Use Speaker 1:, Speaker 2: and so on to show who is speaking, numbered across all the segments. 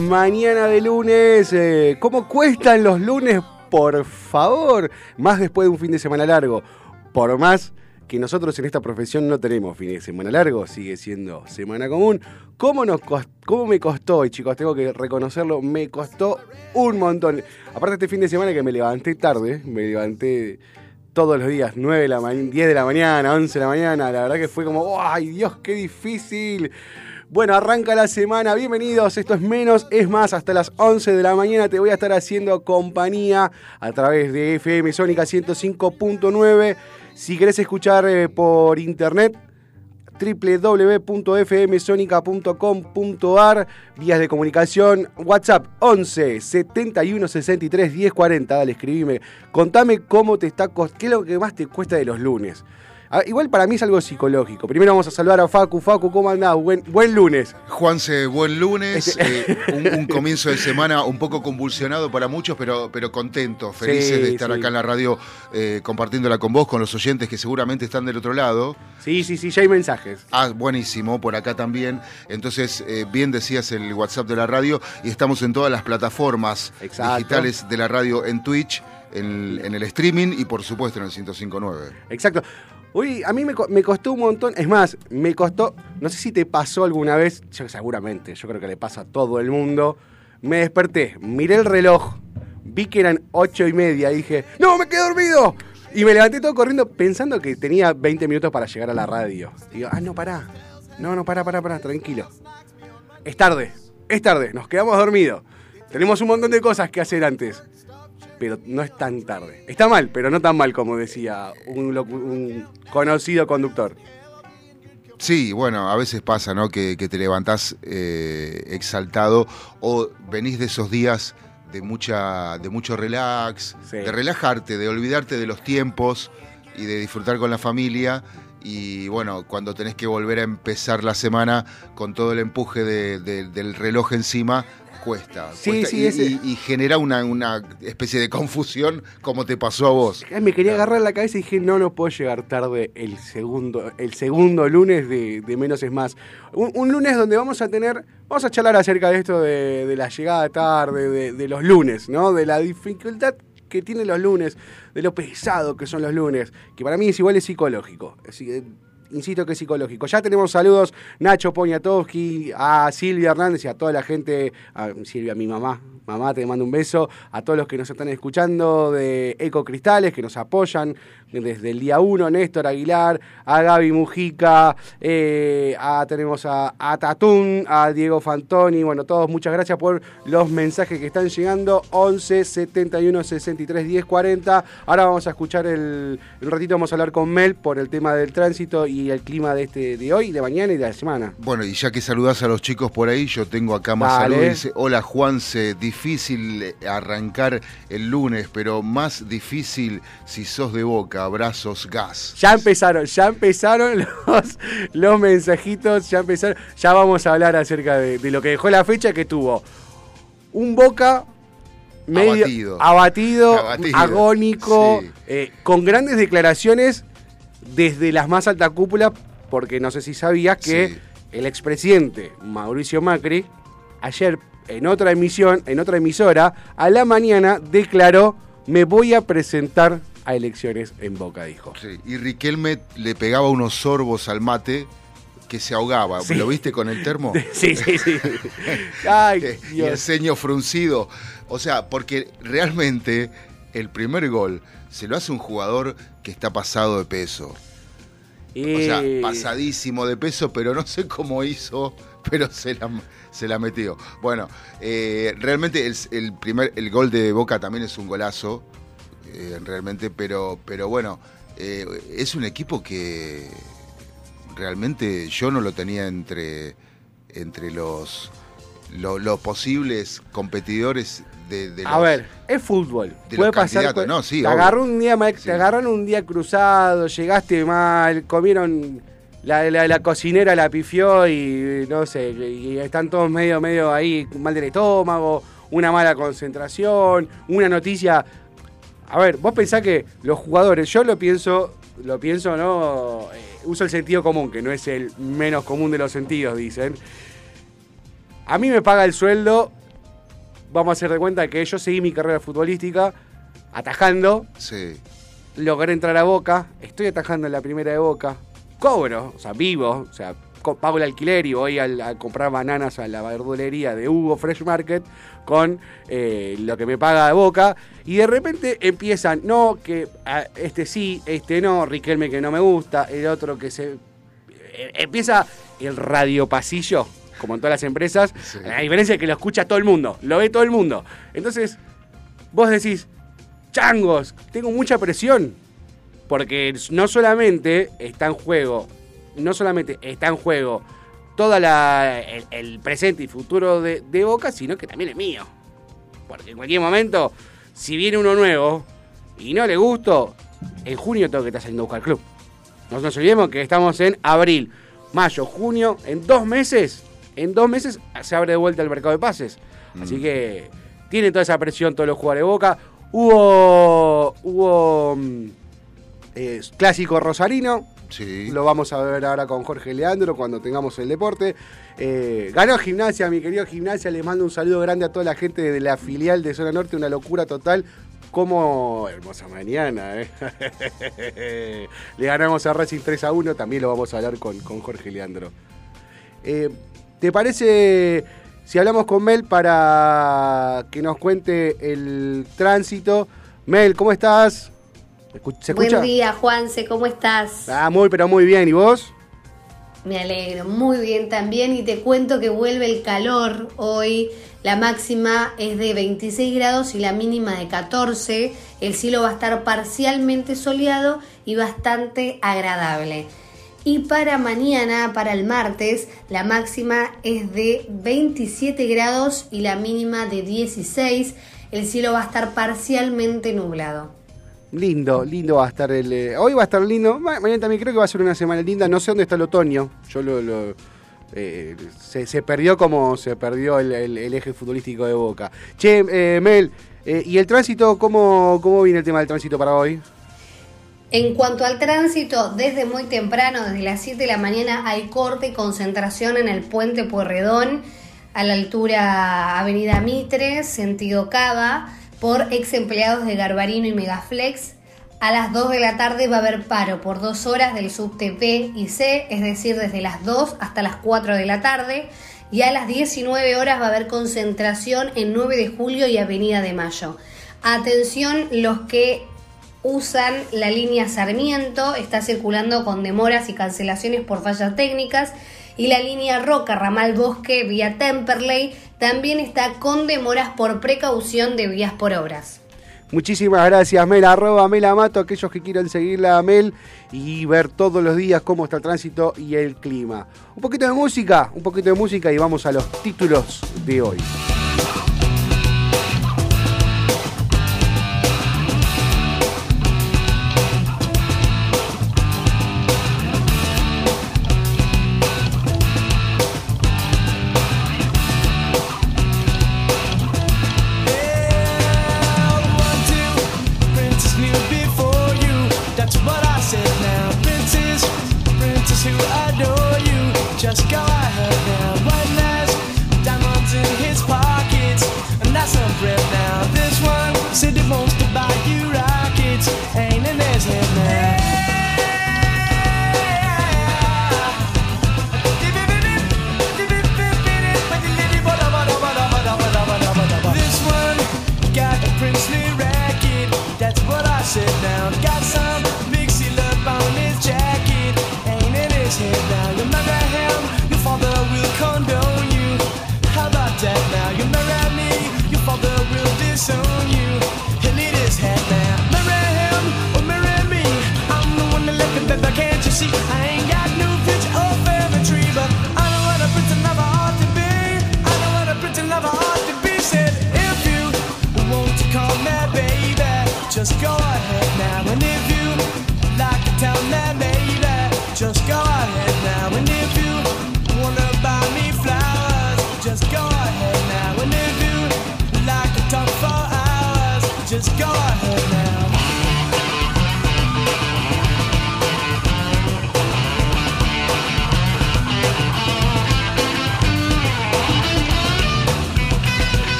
Speaker 1: Mañana de lunes. eh, ¿Cómo cuestan los lunes? Por favor. Más después de un fin de semana largo. Por más que nosotros en esta profesión no tenemos fin de semana largo, sigue siendo semana común. ¿Cómo, me costó? Y chicos, tengo que reconocerlo, me costó un montón. Aparte este fin de semana que me levanté tarde, me levanté todos los días, 9 de la mañana, 10 de la mañana, 11 de la mañana. La verdad que fue como, ¡ay Dios, qué difícil! Bueno, arranca la semana, bienvenidos, esto es menos, es más, hasta las 11 de la mañana te voy a estar haciendo compañía a través de FM Sónica 105.9. Si querés escuchar eh, por internet, www.fmsonica.com.ar, vías de comunicación, WhatsApp 11 71 63 10 40, dale, escribime, contame cómo te está, cos- qué es lo que más te cuesta de los lunes. Ah, igual para mí es algo psicológico. Primero vamos a saludar a Facu. Facu, ¿cómo andás? Buen, buen lunes.
Speaker 2: Juanse, buen lunes,
Speaker 1: Este-
Speaker 2: eh, un, un comienzo de semana un poco convulsionado para muchos, pero, pero contentos, felices
Speaker 1: Sí,
Speaker 2: de estar
Speaker 1: sí.
Speaker 2: acá en la radio eh, compartiéndola con vos, con los oyentes que seguramente están del otro lado.
Speaker 1: Sí, sí, sí, ya hay mensajes.
Speaker 2: Ah, buenísimo, por acá también. Entonces, eh, bien decías el WhatsApp de la radio y estamos en todas las plataformas
Speaker 1: Exacto.
Speaker 2: digitales de la radio en Twitch, en, en el streaming y por supuesto en el 105.9.
Speaker 1: Exacto. Uy, a mí me, co- me costó un montón. Es más, me costó. No sé si te pasó alguna vez. Seguramente, yo creo que le pasa a todo el mundo. Me desperté, miré el reloj, vi que eran ocho y media y dije, ¡No, me quedé dormido! Y me levanté todo corriendo pensando que tenía 20 minutos para llegar a la radio. Digo, ah, no, pará. No, no, pará, pará, pará, tranquilo. Es tarde, es tarde, nos quedamos dormidos. Tenemos un montón de cosas que hacer antes pero no es tan tarde. Está mal, pero no tan mal como decía un, un conocido conductor.
Speaker 2: Sí, bueno, a veces pasa, ¿no? Que, que te levantás eh, exaltado o venís de esos días de mucha, de mucho relax,
Speaker 1: Sí.
Speaker 2: de relajarte, de olvidarte de los tiempos y de disfrutar con la familia. Y bueno, cuando tenés que volver a empezar la semana con todo el empuje de- de- del reloj encima, cuesta.
Speaker 1: Sí,
Speaker 2: cuesta
Speaker 1: sí,
Speaker 2: y,
Speaker 1: ese-
Speaker 2: y- y genera una, una especie de confusión como te pasó a vos.
Speaker 1: Me quería agarrar la cabeza y dije, no, no puedo llegar tarde el segundo, el segundo lunes de, de Menos es Más. Un, un lunes donde vamos a tener, vamos a charlar acerca de esto de, de la llegada tarde, de, de los lunes, ¿no? De la dificultad que tienen los lunes, de lo pesado que son los lunes, que para mí es igual es psicológico. Es insisto que es psicológico. Ya tenemos saludos, Nacho Poniatowski, a Silvia Hernández y a toda la gente, a Silvia, mi mamá, mamá, te mando un beso, a todos los que nos están escuchando de Eco Cristales, que nos apoyan desde el día 1, Néstor Aguilar, a Gaby Mujica, eh, a, tenemos a, a Tatún, a Diego Fantoni, bueno, todos muchas gracias por los mensajes que están llegando, 11 71 63 10 40. Ahora vamos a escuchar el, un ratito, vamos a hablar con Mel por el tema del tránsito y el clima de este de hoy, de mañana y de la semana.
Speaker 2: Bueno, y ya que saludás a los chicos por ahí, yo tengo acá más
Speaker 1: Dale.
Speaker 2: saludos. Dice, hola Juanse, difícil arrancar el lunes, pero más difícil si sos de boca. Abrazos, gas.
Speaker 1: Ya empezaron, ya empezaron los, los mensajitos, ya empezaron. Ya vamos a hablar acerca de, de lo que dejó la fecha que tuvo un Boca medio
Speaker 2: Abatido.
Speaker 1: abatido,
Speaker 2: Abatido,
Speaker 1: agónico,
Speaker 2: sí.
Speaker 1: eh, con grandes declaraciones desde las más altas cúpulas, porque no sé si sabías que
Speaker 2: Sí.
Speaker 1: el expresidente Mauricio Macri ayer en otra emisión, en otra emisora, a la mañana declaró me voy a presentar a elecciones en Boca, dijo.
Speaker 2: Sí, Y Riquelme le pegaba unos sorbos al mate que se ahogaba.
Speaker 1: Sí.
Speaker 2: ¿Lo viste con el termo?
Speaker 1: Sí, sí, sí. Ay,
Speaker 2: Eh, y el ceño fruncido. O sea, porque realmente el primer gol se lo hace un jugador que está pasado de peso. O sea,
Speaker 1: Y-
Speaker 2: pasadísimo de peso, pero no sé cómo hizo, pero se la, se la metió. Bueno, eh, realmente el, el primer, el gol de Boca también es un golazo, eh, realmente, pero, pero bueno, eh, es un equipo que realmente yo no lo tenía entre, entre los, lo- los posibles competidores de, de
Speaker 1: A
Speaker 2: los-
Speaker 1: ver, es fútbol.
Speaker 2: de
Speaker 1: Puede pasar.
Speaker 2: no, sí,
Speaker 1: te agarró un día mal-
Speaker 2: Sí.
Speaker 1: te agarraron un día cruzado, llegaste mal, comieron. La, la- la cocinera la pifió y no sé, y están todos medio, medio ahí, mal del estómago, una mala concentración, una noticia. A ver, vos pensás que los jugadores, yo lo pienso, lo pienso, ¿no? Eh, uso el sentido común, que no es el menos común de los sentidos, dicen. A mí me paga el sueldo, vamos a hacer de cuenta que yo seguí mi carrera futbolística atajando,
Speaker 2: Sí,
Speaker 1: logré entrar a Boca, estoy atajando en la primera de Boca, cobro, o sea, vivo, o sea, pago el alquiler y voy al- a, comprar bananas a la verdulería de Hugo Fresh Market con eh, lo que me paga de Boca y de repente empiezan, no, que ah, este sí, este no, Riquelme que no me gusta, el otro que se... eh, empieza el radio pasillo, como en todas las empresas,
Speaker 2: Sí.
Speaker 1: a diferencia de que lo escucha todo el mundo, lo ve todo el mundo. Entonces, vos decís, changos, tengo mucha presión. Porque no solamente está en juego, no solamente está en juego toda la el, el presente y futuro de, de Boca, sino que también es mío. Porque en cualquier momento, si viene uno nuevo y no le gusto, en junio tengo que estar saliendo a buscar club. No nos olvidemos que estamos en abril, mayo, junio, en dos meses, en dos meses se abre de vuelta el mercado de pases. Así que tiene toda esa presión todos los jugadores de Boca. Hubo, hubo mm, eh, clásico rosarino, lo vamos a ver ahora con Jorge Leandro cuando tengamos el deporte. Eh, ganó Gimnasia, mi querido Gimnasia. Les mando un saludo grande a toda la gente de la filial de Zona Norte. Una locura total. Como hermosa mañana, ¿eh? Le ganamos a Racing 3 a 1. También lo vamos a hablar con, con Jorge Leandro. Eh, ¿Te parece si hablamos con Mel para que nos cuente el tránsito? Mel, ¿cómo estás? Escu- ¿Se escucha?
Speaker 3: Buen día, Juanse, ¿cómo estás?
Speaker 1: Ah, muy, pero muy bien. ¿Y vos?
Speaker 3: Me alegro, muy bien también y te cuento que vuelve el calor hoy. La máxima es de 26 grados y la mínima de 14. El cielo va a estar parcialmente soleado y bastante agradable. Y para mañana, para el martes, la máxima es de 27 grados y la mínima de 16. El cielo va a estar parcialmente nublado.
Speaker 1: Lindo, lindo va a estar el. eh, hoy va a estar lindo. Ma- Mañana también creo que va a ser una semana linda. No sé dónde está el otoño. Yo lo. lo, eh, se, perdió como se perdió el, eje futbolístico de Boca. Che, eh, Mel, eh, ¿y el tránsito? ¿cómo, ¿Cómo viene el tema del tránsito para hoy?
Speaker 3: En cuanto al tránsito, desde muy temprano, desde las 7 de la mañana, hay corte y concentración en el puente Pueyrredón, a la altura Avenida Mitre, sentido Cava, por ex empleados de Garbarino y Megaflex. A las 2 de la tarde va a haber paro por dos horas del subte B y C, es decir, desde las 2 hasta las 4 de la tarde. Y a las 19 horas va a haber concentración en 9 de julio y Avenida de Mayo. Atención los que usan la línea Sarmiento, está circulando con demoras y cancelaciones por fallas técnicas y la línea Roca Ramal Bosque vía Temperley también está con demoras por precaución de vías por obras.
Speaker 4: Muchísimas gracias, Mel. Arroba Mel Amato, aquellos que quieran seguirla a Mel y ver todos los días cómo está el tránsito y el clima. Un poquito de música, un poquito de música y vamos a los títulos de hoy.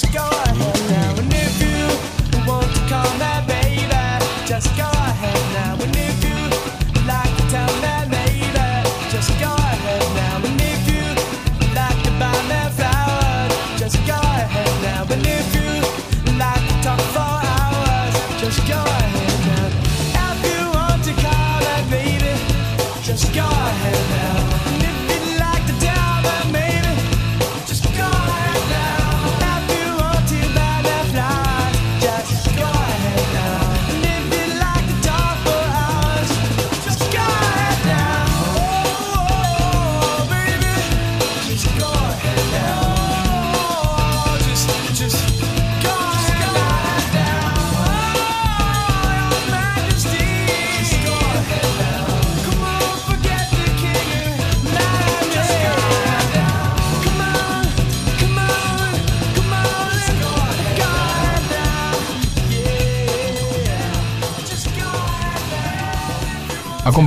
Speaker 5: Let's go.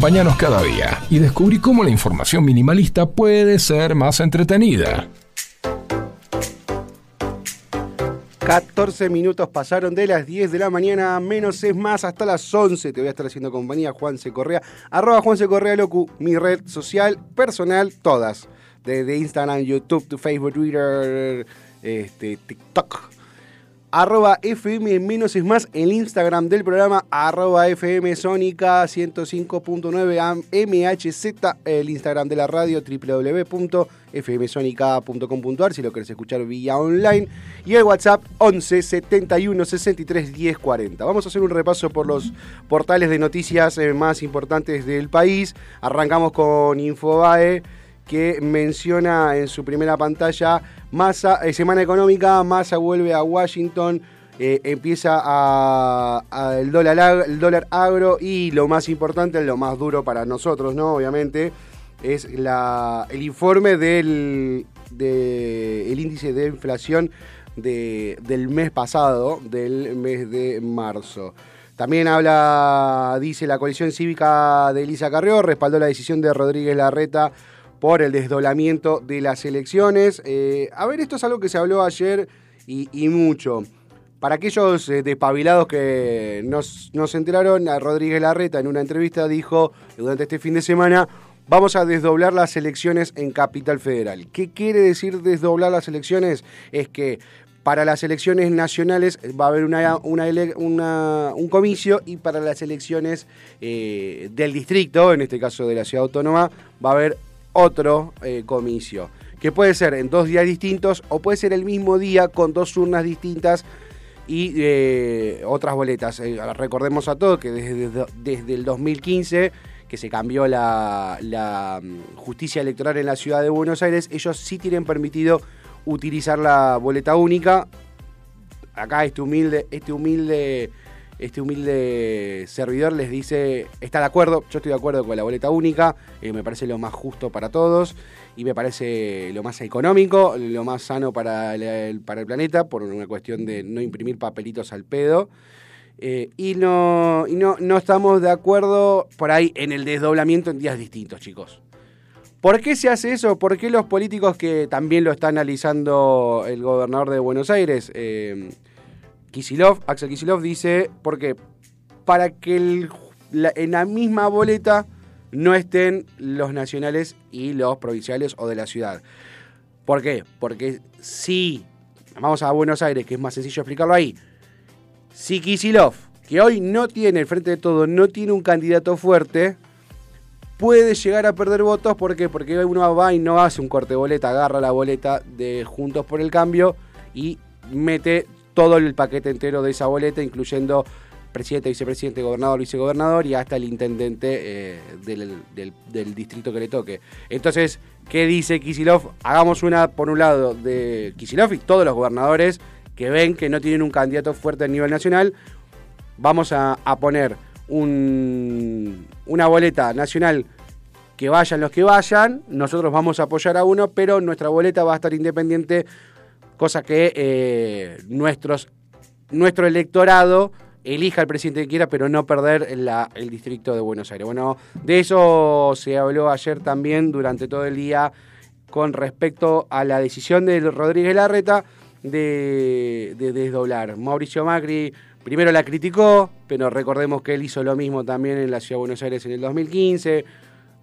Speaker 6: Acompáñanos cada día y descubrí cómo la información minimalista puede ser más entretenida.
Speaker 1: 14 minutos pasaron de las 10 de la mañana, menos es más, hasta las 11 te voy a estar haciendo compañía, Juanse Correa, arroba Juanse Correa Locu, mi red social, personal, todas, desde Instagram, YouTube, Facebook, Twitter, este, TikTok, Arroba FM menos es más, el Instagram del programa, arroba FM Sónica 105.9 MHZ, el Instagram de la radio, www.fmsonica.com.ar si lo querés escuchar vía online, y el WhatsApp 11 71 63 10 40. Vamos a hacer un repaso por los portales de noticias eh, más importantes del país. Arrancamos con Infobae que menciona en su primera pantalla Massa, eh, Semana Económica, Massa vuelve a Washington, eh, empieza el, dólar, el dólar agro y lo más importante, lo más duro para nosotros, ¿no? Obviamente, es la, el informe del de, el índice de inflación de- del mes pasado, del mes de marzo. También habla, dice la coalición cívica de Elisa Carrió, respaldó la decisión de Rodríguez Larreta por el desdoblamiento de las elecciones. Eh, a ver, esto es algo que se habló ayer y, mucho. Para aquellos eh, despabilados que nos, nos enteraron, Rodríguez Larreta en una entrevista dijo durante este fin de semana, vamos a desdoblar las elecciones en Capital Federal. ¿Qué quiere decir desdoblar las elecciones? Es que para las elecciones nacionales va a haber una- un comicio y para las elecciones eh, del distrito, en este caso de la ciudad autónoma, va a haber otro eh, comicio, que puede ser en dos días distintos o puede ser el mismo día con dos urnas distintas y eh, otras boletas. Eh, recordemos a todos que desde, desde el 2015 que se cambió la, la, mm, justicia electoral en la ciudad de Buenos Aires, ellos sí tienen permitido utilizar la boleta única. Acá este humilde, este humilde, este humilde servidor les dice, está de acuerdo, yo estoy de acuerdo con la boleta única, eh, me parece lo más justo para todos y me parece lo más económico, lo más sano para el, para el planeta, por una cuestión de no imprimir papelitos al pedo. Eh, y no, y no, no estamos de acuerdo por ahí en el desdoblamiento en días distintos, chicos. ¿Por qué se hace eso? ¿Por qué los políticos que también lo está analizando el gobernador de Buenos Aires, eh, Kisilov, Axel Kisilov, dice, porque para que en la misma boleta no estén los nacionales y los provinciales o de la ciudad. ¿Por qué? Porque si vamos a Buenos Aires, que es más sencillo explicarlo ahí, si Kisilov, que hoy no tiene, el frente de todo, no tiene un candidato fuerte, puede llegar a perder votos. ¿Por qué? Porque uno va y no hace un corte de boleta, agarra la boleta de Juntos por el Cambio y mete todo el paquete entero de esa boleta, incluyendo presidente, vicepresidente, gobernador, vicegobernador y hasta el intendente eh, del, distrito que le toque. Entonces, ¿qué dice Kisilov? Hagamos una, por un lado, de Kisilov y todos los gobernadores que ven que no tienen un candidato fuerte a nivel nacional, vamos a, a poner un- una boleta nacional que vayan los que vayan, nosotros vamos a apoyar a uno, pero nuestra boleta va a estar independiente, cosa que eh, nuestro electorado elija al presidente que quiera, pero no perder el distrito de Buenos Aires. Bueno, de eso se habló ayer también durante todo el día con respecto a la decisión de Rodríguez Larreta de, de desdoblar. Mauricio Macri primero la criticó, pero recordemos que él hizo lo mismo también en la Ciudad de Buenos Aires en el 2015.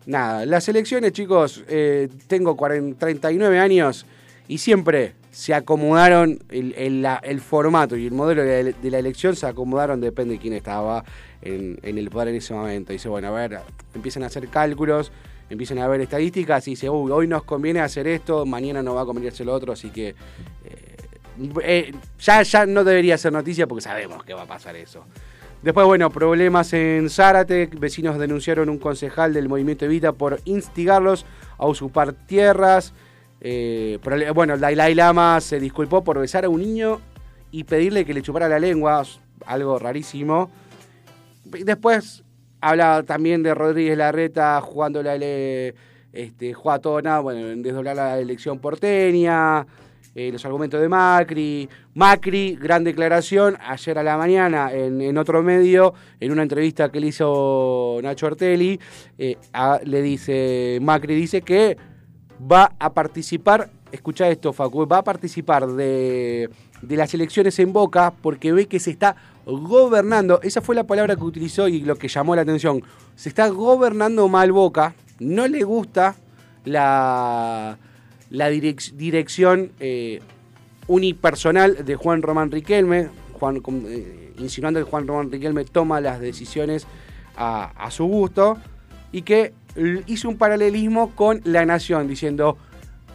Speaker 1: Nada, las elecciones, chicos, eh, tengo 40 39 años y siempre se acomodaron, el, el- formato y el modelo de la, elección se acomodaron, depende de quién estaba en, el poder en ese momento. Dice, bueno, a ver, empiezan a hacer cálculos, empiezan a ver estadísticas y dice, uy, hoy nos conviene hacer esto, mañana nos va a convenir hacer lo otro, así que eh, eh, ya, ya no debería ser noticia porque sabemos que va a pasar eso. Después, bueno, problemas en Zárate. Vecinos denunciaron un concejal del movimiento Evita por instigarlos a usurpar tierras. Eh, bueno, el Dalai Lama se disculpó por besar a un niño y pedirle que le chupara la lengua, algo rarísimo. Después habla también de Rodríguez Larreta jugando la ele- este, nada, bueno, en desdoblar la elección porteña, eh, los argumentos de Macri. Macri, gran declaración, ayer a la mañana en, otro medio, en una entrevista que le hizo Nacho Ortelli, eh, le dice, Macri dice que va a participar, escucha esto Facu, va a participar de de las elecciones en Boca porque ve que se está gobernando, esa fue la palabra que utilizó y lo que llamó la atención, se está gobernando mal Boca, no le gusta la, la direc- dirección eh, unipersonal de Juan Román Riquelme, eh, insinuando que Juan Román Riquelme toma las decisiones a, a su gusto y que hizo un paralelismo con la nación, diciendo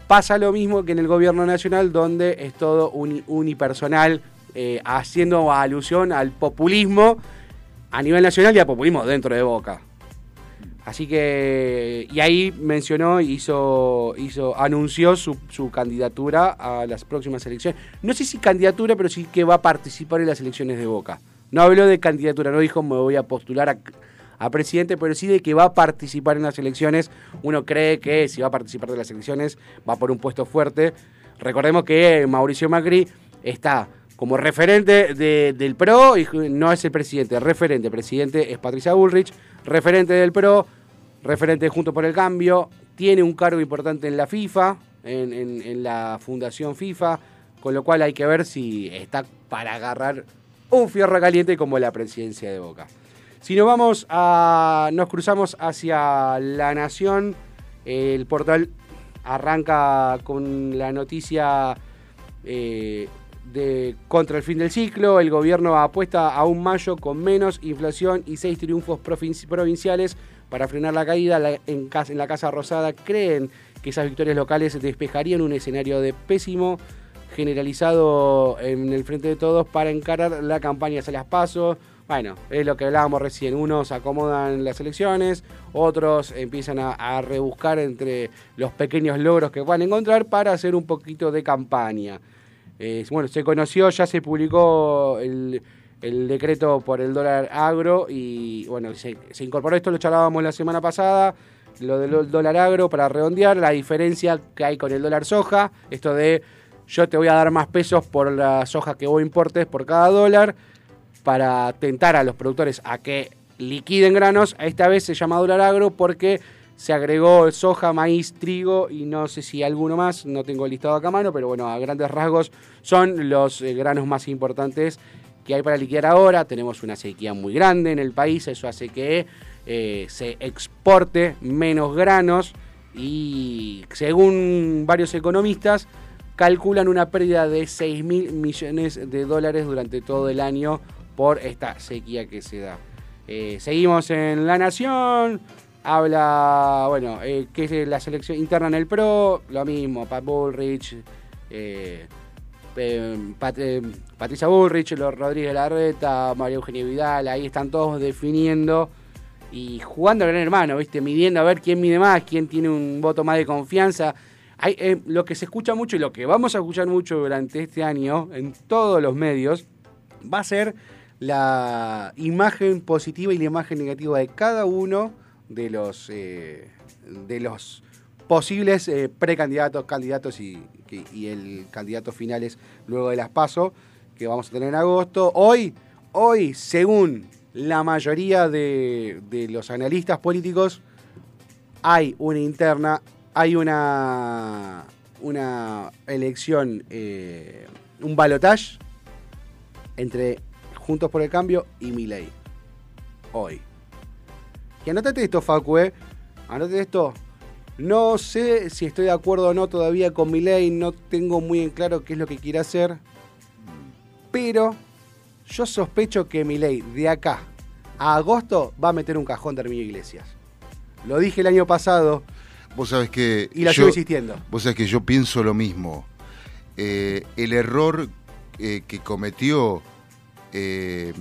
Speaker 1: pasa lo mismo que en el gobierno nacional donde es todo uni- unipersonal, eh, haciendo alusión al populismo a nivel nacional y al populismo dentro de Boca. Así que, y ahí mencionó, hizo, hizo, anunció su, su candidatura a las próximas elecciones. No sé si candidatura, pero sí que va a participar en las elecciones de Boca. No habló de candidatura, no dijo me voy a postular a, a presidente, pero sí de que va a participar en las elecciones. Uno cree que si va a participar de las elecciones va por un puesto fuerte. Recordemos que Mauricio Macri está como referente de- del PRO y no es el presidente, referente. Presidente es Patricia Bullrich, referente del PRO, referente de Juntos por el Cambio, tiene un cargo importante en la FIFA, en- en la Fundación FIFA, con lo cual hay que ver si está para agarrar un fierro caliente como la presidencia de Boca. Si nos vamos a. nos cruzamos hacia la nación, el portal arranca con la noticia eh, de contra el fin del ciclo. El gobierno apuesta a un mayo con menos inflación y seis triunfos provinci- provinciales para frenar la caída. En, en la Casa Rosada creen que esas victorias locales despejarían un escenario de pésimo generalizado en el frente de todos para encarar la campaña hacia las pasos. Bueno, es lo que hablábamos recién. Unos acomodan las elecciones, otros empiezan a, rebuscar entre los pequeños logros que van a encontrar para hacer un poquito de campaña. Bueno, se conoció, ya se publicó el, decreto por el dólar agro y bueno, se incorporó esto, lo charlábamos la semana pasada, lo del dólar agro para redondear, la diferencia que hay con el dólar soja, esto de yo te voy a dar más pesos por la soja que vos importes por cada dólar para tentar a los productores a que liquiden granos. Esta vez se llama dólar porque se agregó soja, maíz, trigo y no sé si alguno más, no tengo listado acá a mano, pero bueno, a grandes rasgos son los eh, granos más importantes que hay para liquidar ahora. Tenemos una sequía muy grande en el país, eso hace que eh, se exporte menos granos y según varios economistas calculan una pérdida de 6 mil millones de dólares durante todo el año por esta sequía que se da. Eh, seguimos en La Nación, habla, bueno, eh, que es la selección interna en el PRO, lo mismo, Pat Bullrich, eh, eh, Pat- eh, Patricia Bullrich, Rodríguez Larreta, María Eugenia Vidal, ahí están todos definiendo y jugando al gran hermano, ¿viste? Midiendo a ver quién mide más, quién tiene un voto más de confianza. Hay, eh, lo que se escucha mucho y lo que vamos a escuchar mucho durante este año en todos los medios va a ser la imagen positiva y la imagen negativa de cada uno de los eh, de los posibles eh, precandidatos, candidatos y, y el candidato finales luego de las PASO que vamos a tener en agosto. Hoy, hoy, según la mayoría de, de los analistas políticos, hay una interna, hay una, una elección, eh, un balotage entre Juntos por el Cambio y Milei. Hoy. Y anótate esto, Facu, ¿eh? Anótate esto. No sé si estoy de acuerdo o no todavía con Milei, no tengo muy en claro qué es lo que quiere hacer. Pero yo sospecho que Milei de acá a agosto va a meter un cajón de Herminio Iglesias. Lo dije el año pasado
Speaker 2: Vos sabés que.
Speaker 1: y la
Speaker 2: yo-
Speaker 1: sigo insistiendo.
Speaker 2: Vos sabés que yo pienso lo mismo. Eh, el error eh, que cometió eh,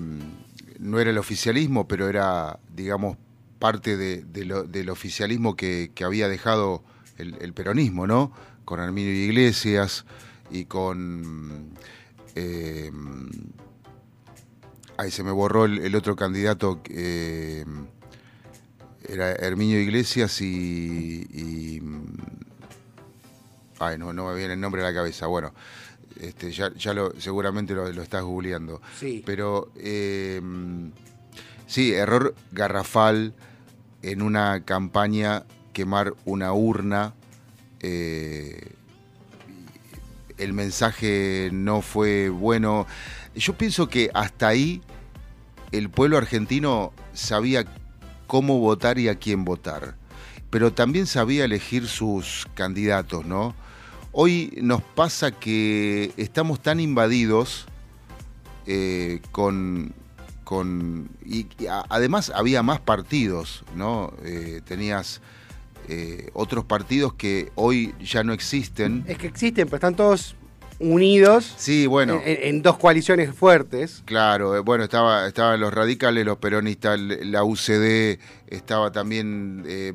Speaker 2: no era el oficialismo, pero era, digamos, parte de- del oficialismo que, había dejado el, peronismo, ¿no? Con Arminio Iglesias y con... eh, ahí se me borró el, el otro candidato. eh, era Herminio Iglesias y, y- ay no no me viene el nombre a la cabeza bueno este ya, ya lo seguramente lo, lo estás googleando
Speaker 1: Sí.
Speaker 2: pero eh, sí error garrafal en una campaña quemar una urna eh, el mensaje no fue bueno. Yo pienso que hasta ahí el pueblo argentino sabía cómo votar y a quién votar, pero también sabía elegir sus candidatos, ¿no? Hoy nos pasa que estamos tan invadidos eh, con, con y, además había más partidos, ¿no? Eh, tenías eh, otros partidos que hoy ya no existen.
Speaker 1: Es que existen, pero están todos unidos
Speaker 2: Sí, bueno.
Speaker 1: en, en dos coaliciones fuertes.
Speaker 2: Claro, eh, bueno, estaba, estaban los radicales, los peronistas, la UCD, estaba también, eh,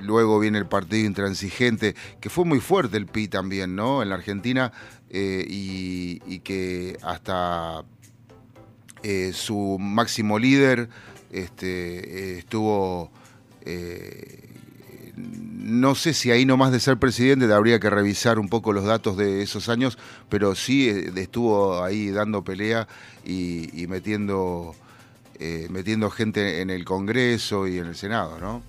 Speaker 2: luego viene el Partido Intransigente, que fue muy fuerte el PI también, ¿no? En la Argentina, eh, y, y que hasta eh, su máximo líder este, estuvo... eh, no sé si ahí nomás de ser presidente habría que revisar un poco los datos de esos años, pero sí eh, estuvo ahí dando pelea y, metiendo, eh, metiendo gente en el Congreso y en el Senado, ¿no?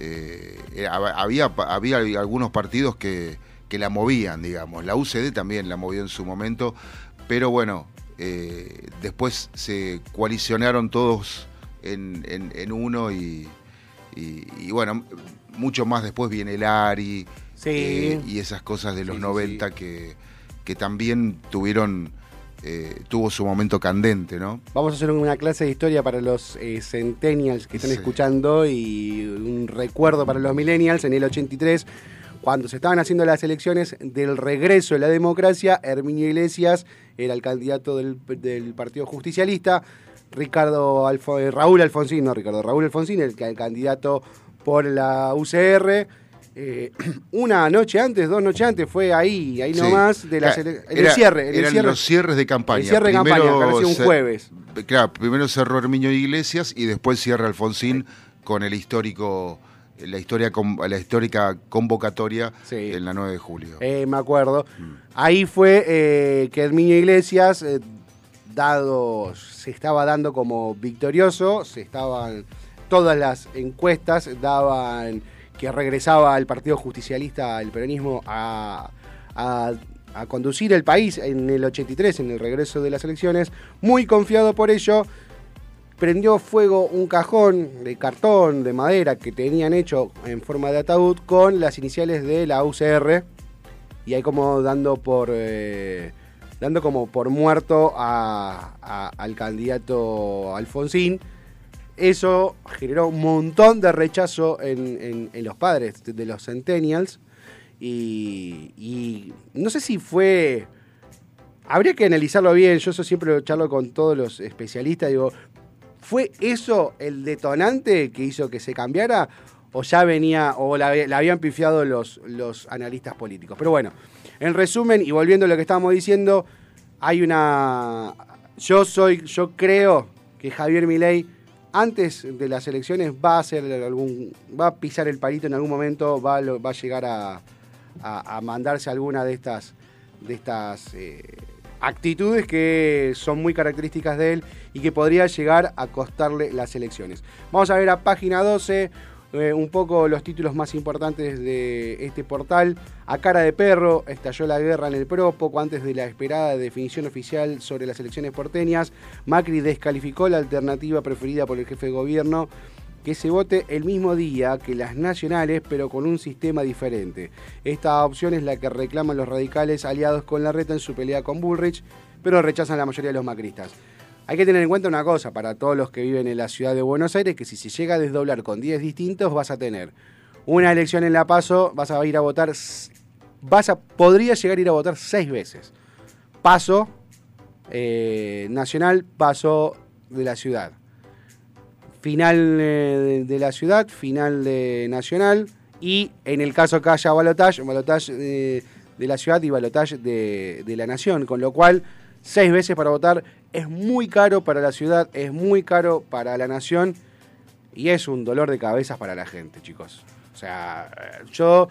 Speaker 2: Eh, hab- había, había algunos partidos que, que la movían, digamos. La UCD también la movió en su momento, pero bueno, después se coalicionaron todos en, uno y- y bueno, mucho más después viene el ARI
Speaker 1: Sí.
Speaker 2: eh, y esas cosas de los
Speaker 1: Sí, sí,
Speaker 2: 90 Que, que también tuvieron, eh, tuvo su momento candente, ¿no?
Speaker 1: Vamos a hacer una clase de historia para los eh, centennials que están escuchando y un recuerdo para los millennials en el 83, cuando se estaban haciendo las elecciones del regreso de la democracia, Herminio Iglesias era el candidato del, del Partido Justicialista, Ricardo Alfo- Raúl Alfonsín, no Ricardo, Raúl Alfonsín, el, el candidato por la UCR. eh, una noche antes, dos noches antes, fue ahí, ahí
Speaker 2: Sí.
Speaker 1: nomás, de ele- en el
Speaker 2: era-
Speaker 1: cierre. En el
Speaker 2: eran
Speaker 1: cierre
Speaker 2: los cierres de campaña.
Speaker 1: El cierre de campaña, que un jueves.
Speaker 2: Claro, primero cerró Herminio Iglesias y después cierra Alfonsín con el histórico, la historia la histórica convocatoria
Speaker 1: Sí.
Speaker 2: en la 9 de julio.
Speaker 1: Eh, me acuerdo. Ahí fue eh, que Herminio Iglesias, eh, dado, se estaba dando como victorioso, se estaban, todas las encuestas daban que regresaba al Partido Justicialista, al peronismo, a, conducir el país en el 83, en el regreso de las elecciones, muy confiado por ello, prendió fuego un cajón de cartón, de madera, que tenían hecho en forma de ataúd con las iniciales de la UCR y ahí como dando por eh, dando como por muerto al candidato Alfonsín eso generó un montón de rechazo en, en- los padres de los centennials y, y no sé si fue habría que analizarlo bien yo eso siempre lo charlo con todos los especialistas digo ¿Fue eso el detonante que hizo que se cambiara? ¿O ya venía, o la, la habían pifiado los, los analistas políticos? Pero bueno, en resumen, y volviendo a lo que estábamos diciendo, hay una. Yo soy, yo creo que Javier Milei, antes de las elecciones, va a hacer algún. va a pisar el palito en algún momento, va, a va a llegar a, a- a mandarse alguna de estas. de estas. eh, actitudes que son muy características de él y que podría llegar a costarle las elecciones. Vamos a ver a página 12 eh, un poco los títulos más importantes de este portal. A cara de perro, estalló la guerra en el PRO poco antes de la esperada definición oficial sobre las elecciones porteñas. Macri descalificó la alternativa preferida por el jefe de gobierno que se vote el mismo día que las nacionales, pero con un sistema diferente. Esta opción es la que reclaman los radicales aliados con la reta en su pelea con Bullrich, pero rechazan la mayoría de los macristas. Hay que tener en cuenta una cosa para todos los que viven en la ciudad de Buenos Aires, que si se llega a desdoblar con 10 distintos, vas a tener una elección en La Paso, vas a ir a votar, vas a, podría llegar a ir a votar seis veces. Paso eh, nacional, paso de la ciudad final eh, de, la ciudad, final de nacional y en el caso que haya balotage, balotage eh, de la ciudad y balotage de, de la nación, con lo cual seis veces para votar es muy caro para la ciudad, es muy caro para la nación y es un dolor de cabezas para la gente, chicos. O sea, eh, yo,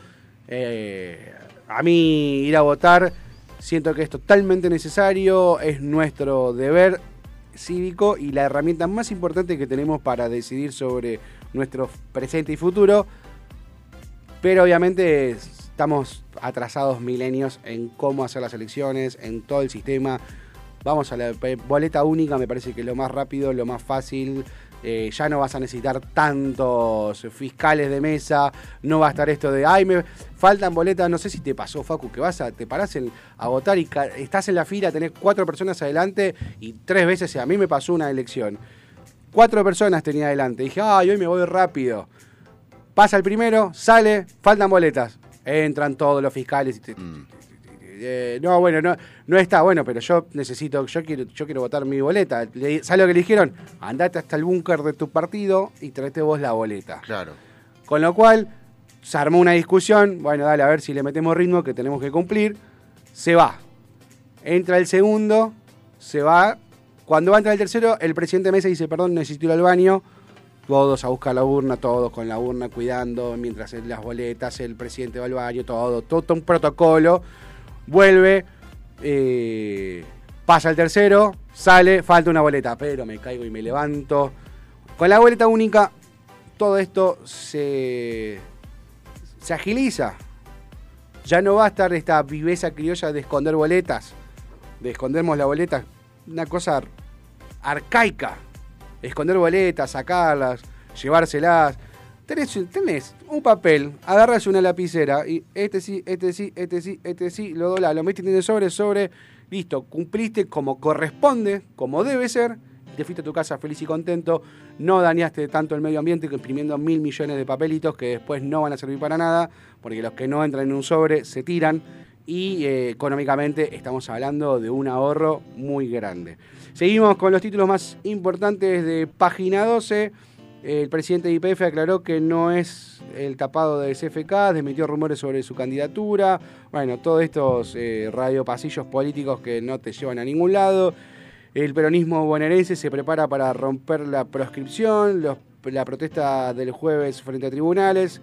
Speaker 1: eh, a mí ir a votar, siento que es totalmente necesario, es nuestro deber cívico y la herramienta más importante que tenemos para decidir sobre nuestro presente y futuro. Pero obviamente estamos atrasados milenios en cómo hacer las elecciones, en todo el sistema. Vamos a la boleta única, me parece que lo más rápido, lo más fácil. Eh, ya no vas a necesitar tantos fiscales de mesa, no va a estar esto de, ay, me faltan boletas, no sé si te pasó, Facu, que vas a, te parás en- a votar y estás en la fila, tenés cuatro personas adelante y tres veces, a mí me pasó una elección. Cuatro personas tenía adelante, dije, ay, hoy me voy rápido. Pasa el primero, sale, faltan boletas. Entran todos los fiscales. y te- eh, no, bueno, no, no está bueno, pero yo necesito, yo quiero, yo quiero votar mi boleta. Le- ¿Sabes lo que le dijeron? Andate hasta el búnker de tu partido y traete vos la boleta.
Speaker 2: Claro.
Speaker 1: Con lo cual, se armó una discusión. Bueno, dale, a ver si le metemos ritmo que tenemos que cumplir. Se va. Entra el segundo, se va. Cuando va a entrar el tercero, el presidente Mesa dice, perdón, necesito ir al baño. Todos a buscar la urna, todos con la urna cuidando, mientras en las boletas, el presidente va al todo, todo, un protocolo. Vuelve, eh, pasa el tercero, sale, falta una boleta, pero me caigo y me levanto. Con la boleta única, todo esto se, se agiliza. Ya no va a estar esta viveza criolla de esconder boletas, de escondernos la boleta, una cosa arcaica. Esconder boletas, sacarlas, llevárselas. Tenés, tenés un papel, agarras una lapicera y este sí, este sí, este sí, este sí, lo doblás, lo metiste en el sobre, sobre, listo, cumpliste como corresponde, como debe ser, te fuiste a tu casa feliz y contento, no dañaste tanto el medio ambiente que imprimiendo mil millones de papelitos que después no van a servir para nada, porque los que no entran en un sobre se tiran y eh, económicamente estamos hablando de un ahorro muy grande. Seguimos con los títulos más importantes de página 12. El presidente de IPF aclaró que no es el tapado del CFK, desmitió rumores sobre su candidatura. Bueno, todos estos eh, radiopasillos políticos que no te llevan a ningún lado. El peronismo bonaerense se prepara para romper la proscripción, la protesta del jueves frente a tribunales.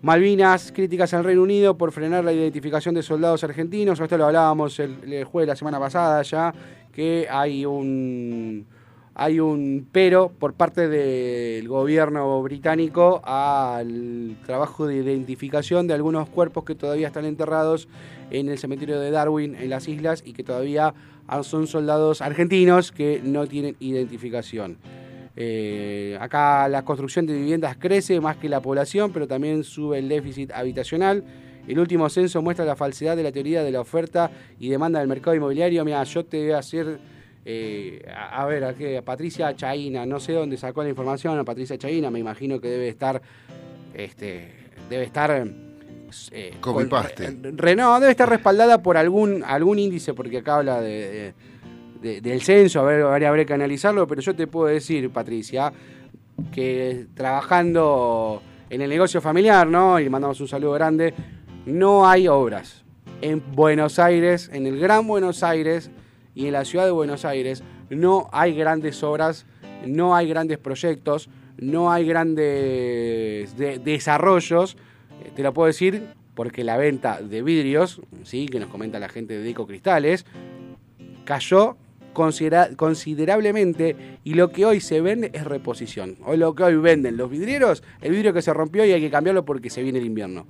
Speaker 1: Malvinas, críticas al Reino Unido por frenar la identificación de soldados argentinos. Esto lo hablábamos el, jueves de la semana pasada ya, que hay un, hay un pero por parte del gobierno británico al trabajo de identificación de algunos cuerpos que todavía están enterrados en el cementerio de Darwin en las islas y que todavía son soldados argentinos que no tienen identificación. Eh, acá la construcción de viviendas crece más que la población, pero también sube el déficit habitacional. El último censo muestra la falsedad de la teoría de la oferta y demanda del mercado inmobiliario. Mira, yo te voy a hacer, eh, a, a ver, a, qué, a Patricia Chaína, no sé dónde sacó la información, a Patricia Chaína, me imagino que debe estar, este, debe estar... Eh, con- re- re- no, debe estar respaldada por algún, algún índice, porque acá habla de- de de- del censo, habría, habría que analizarlo, pero yo te puedo decir, Patricia, que trabajando en el negocio familiar, ¿no? Y mandamos un saludo grande, no hay obras. En Buenos Aires, en el Gran Buenos Aires y en la ciudad de Buenos Aires, no hay grandes obras, no hay grandes proyectos, no hay grandes de- desarrollos. Eh, Te lo puedo decir porque la venta de vidrios, sí, que nos comenta la gente de Deco Cristales, cayó considera- considerablemente y lo que hoy se vende es reposición. Hoy lo que hoy venden los vidrieros, el vidrio que se rompió y hay que cambiarlo porque se viene el invierno.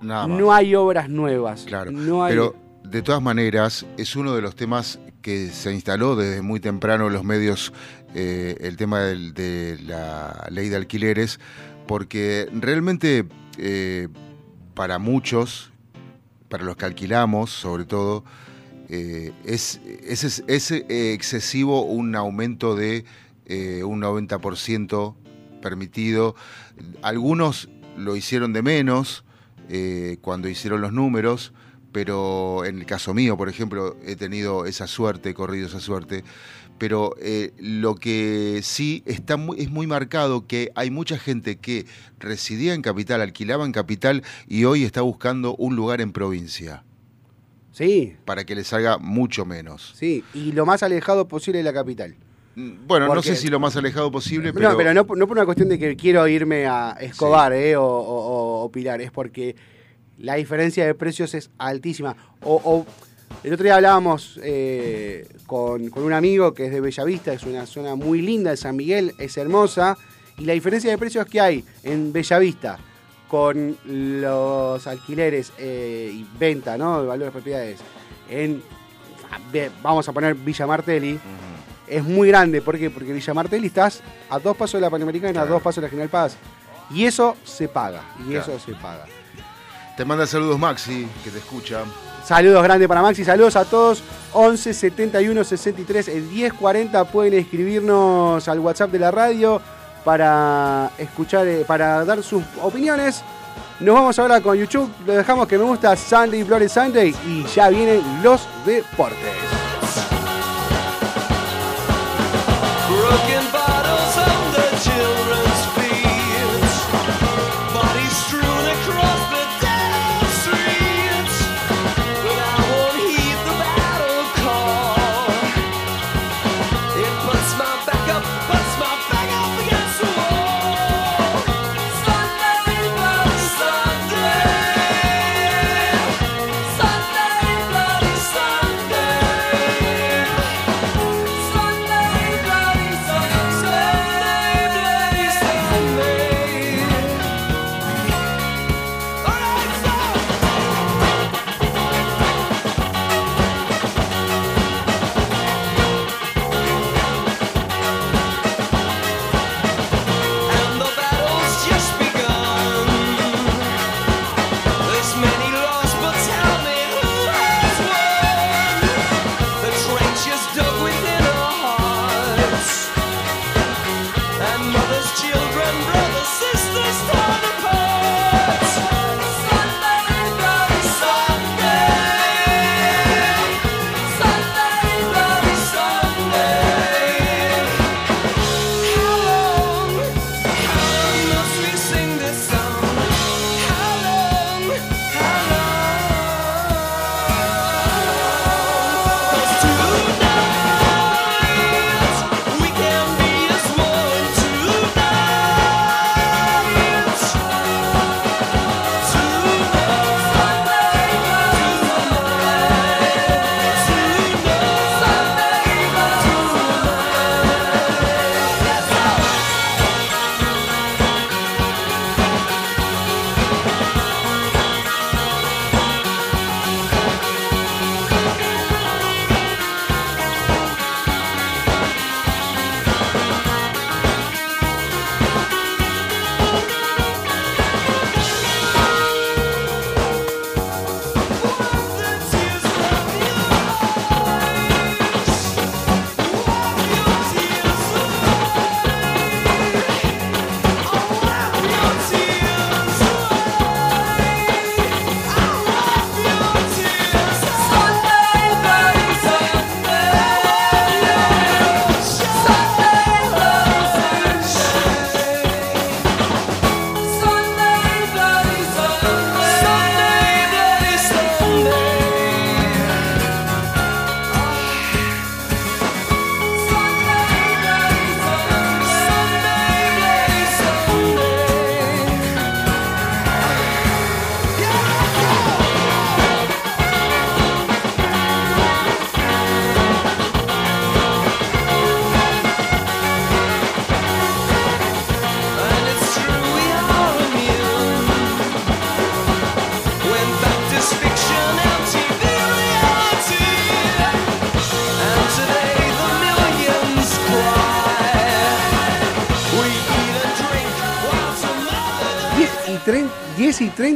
Speaker 2: Nada más.
Speaker 1: No hay obras nuevas.
Speaker 2: Claro.
Speaker 1: No hay...
Speaker 2: Pero de todas maneras, es uno de los temas que se instaló desde muy temprano en los medios, eh, el tema del- de la ley de alquileres, porque realmente eh, para muchos, para los que alquilamos sobre todo, eh, es, eh, excesivo un aumento de eh, un 90% permitido. Algunos lo hicieron de menos cuando hicieron los números, pero en el caso mío, por ejemplo, he tenido esa suerte, he corrido esa suerte. Pero lo que sí está es muy marcado que hay mucha gente que residía en capital, alquilaba en capital y hoy está buscando un lugar en provincia
Speaker 1: Sí,
Speaker 2: para que le salga mucho menos.
Speaker 1: sí. Y lo más alejado posible de la capital.
Speaker 2: Mm, Bueno, no sé si lo más alejado posible, pero,
Speaker 1: No, pero no, no por una cuestión de que quiero irme a Escobar eh, o, o- o Pilar, es porque la diferencia de precios es altísima. O, o- el otro día hablábamos eh, con, con un amigo que es de Bellavista, es una zona muy linda de San Miguel, es hermosa, y la diferencia de precios que hay en Bellavista
Speaker 4: con los alquileres eh, y venta, ¿no? De valores de propiedades en, vamos a poner Villa Martelli, es muy grande. ¿Por qué? Porque Villa Martelli estás a dos pasos de la Panamericana, a
Speaker 2: Claro.
Speaker 4: dos pasos de la General Paz. Y eso se paga, y
Speaker 2: Claro.
Speaker 4: eso se paga.
Speaker 2: Te manda saludos Maxi, que te escucha.
Speaker 4: Saludos grandes para Maxi, saludos a todos. 11 71 63 eh, 10 40 pueden escribirnos al WhatsApp de la radio para escuchar, eh, para dar sus opiniones. Nos vamos ahora con YouTube, lo dejamos que me gusta Sunday Flores Sunday y ya vienen los deportes.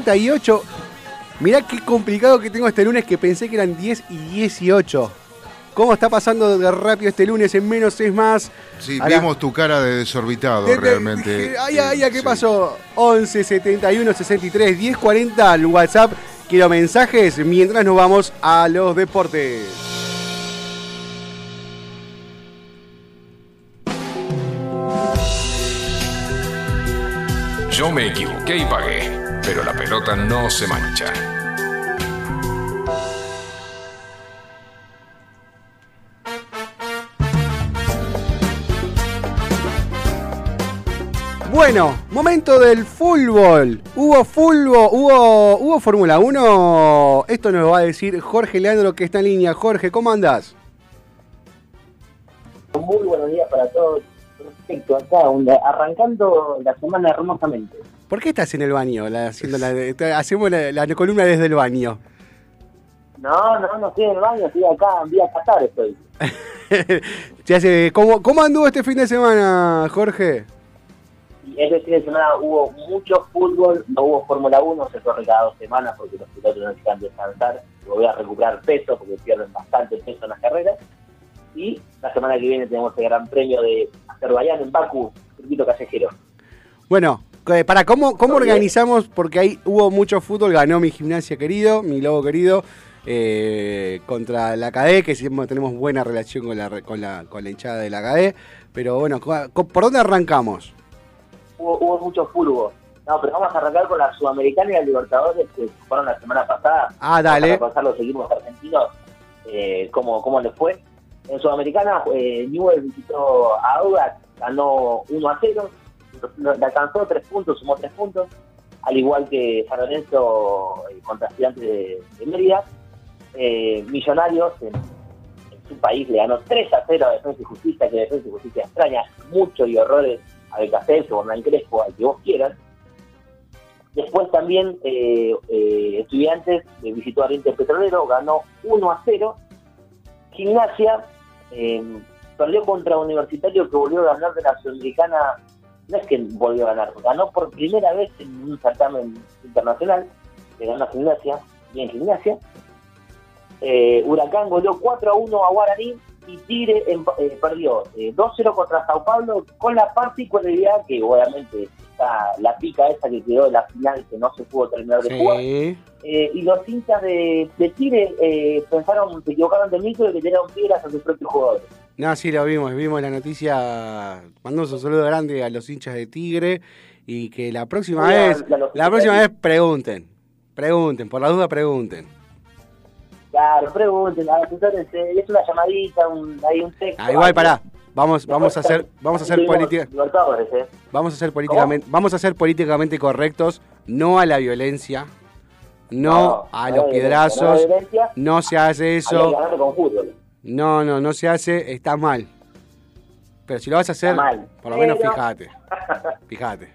Speaker 4: 38. Mirá qué complicado que tengo este lunes que pensé que eran 10 y 18. ¿Cómo está pasando de rápido este lunes en menos es más?
Speaker 2: Sí,
Speaker 4: Ahora-
Speaker 2: vimos tu cara de desorbitado
Speaker 4: De- de-
Speaker 2: realmente.
Speaker 4: Ay, ay, ay, ¿qué
Speaker 2: Sí.
Speaker 4: pasó? 11 71 63 10 40 al WhatsApp. Quiero mensajes mientras nos vamos a los deportes.
Speaker 6: Yo me equivoqué y pagué, pero la pelota no se mancha.
Speaker 4: Bueno, momento del fútbol. Hubo fútbol, hubo, hubo Fórmula 1. Esto nos lo va a decir Jorge Leandro que está en línea. Jorge, ¿cómo andás?
Speaker 7: Muy buenos días para todos. Perfecto, acá, arrancando la semana hermosamente.
Speaker 1: ¿Por qué estás en el baño? La- haciendo la, te- hacemos la, la columna desde el baño.
Speaker 7: No, no, no estoy en el baño, estoy acá en vía Qatar estoy.
Speaker 1: Ya sé, ¿cómo, ¿Cómo anduvo este fin de semana, Jorge?
Speaker 7: Este fin de semana hubo mucho fútbol, no hubo Fórmula 1, se corre cada dos semanas porque los pilotos necesitan descansar, volver a recuperar peso porque pierden bastante peso en las carreras. Y la semana que viene tenemos el Gran Premio de Azerbaiyán en Baku, circuito callejero.
Speaker 1: Bueno, para ¿cómo, cómo organizamos? Porque ahí hubo mucho fútbol, ganó mi gimnasia querido, mi lobo querido, eh, contra la CADE, que siempre tenemos buena relación con la, con la, con la hinchada de la CADE. Pero bueno, ¿por dónde arrancamos?
Speaker 7: Hubo, hubo mucho fútbol. No, pero vamos a arrancar con la Sudamericana y la Libertadores que fueron la semana pasada.
Speaker 1: Ah, dale.
Speaker 7: Para pasar los equipos argentinos, eh, cómo, cómo les fue. En Sudamericana, eh, Newell visitó a Audax, ganó 1 a 0, lo- le alcanzó 3 puntos, sumó 3 puntos, al igual que San Lorenzo eh, contra Estudiantes de, de Mérida. Eh, Millonarios en, su país le ganó 3 a 0 a Defensa y Justicia, que Defensa y Justicia extraña mucho y horrores a Becasel, Hernán Crespo, al que vos quieras. Después también eh, eh, Estudiantes visitó a Oriente Petrolero, ganó 1 a 0. Gimnasia perdió contra Universitario que volvió a ganar de la Sudamericana. No es que volvió a ganar, ganó por primera vez en un certamen internacional. Le ganó a Gimnasia, bien Gimnasia. Eh, Huracán goleó 4 a 1 a Guaraní y Tigre emp- eh, perdió eh, 2-0 contra Sao Paulo con la particularidad que obviamente está la pica esa que quedó en la final que no se pudo terminar de jugar. Eh, y los hinchas de, de Tigre eh, pensaron, se equivocaron de micro y que tiraron piedras a sus propios jugadores.
Speaker 1: No, sí, lo vimos, vimos la noticia. Mandamos un saludo grande a los hinchas de Tigre y que la próxima vez, la próxima vez pregunten, pregunten, por la duda pregunten.
Speaker 7: Claro, pregunten, asesórense, es una llamadita, un, hay un texto.
Speaker 1: Ah, igual pará, vamos, vamos a hacer, vamos a hacer política,
Speaker 7: eh.
Speaker 1: vamos a hacer políticamente, vamos a ser políticamente correctos, no a la violencia, no, a los
Speaker 7: no
Speaker 1: piedrazos, no se hace
Speaker 7: hay que
Speaker 1: eso,
Speaker 7: con fútbol.
Speaker 1: No, no, no se hace, está mal. Pero si lo vas a hacer,
Speaker 7: mal.
Speaker 1: por lo menos
Speaker 7: Pero-
Speaker 1: fíjate, fíjate.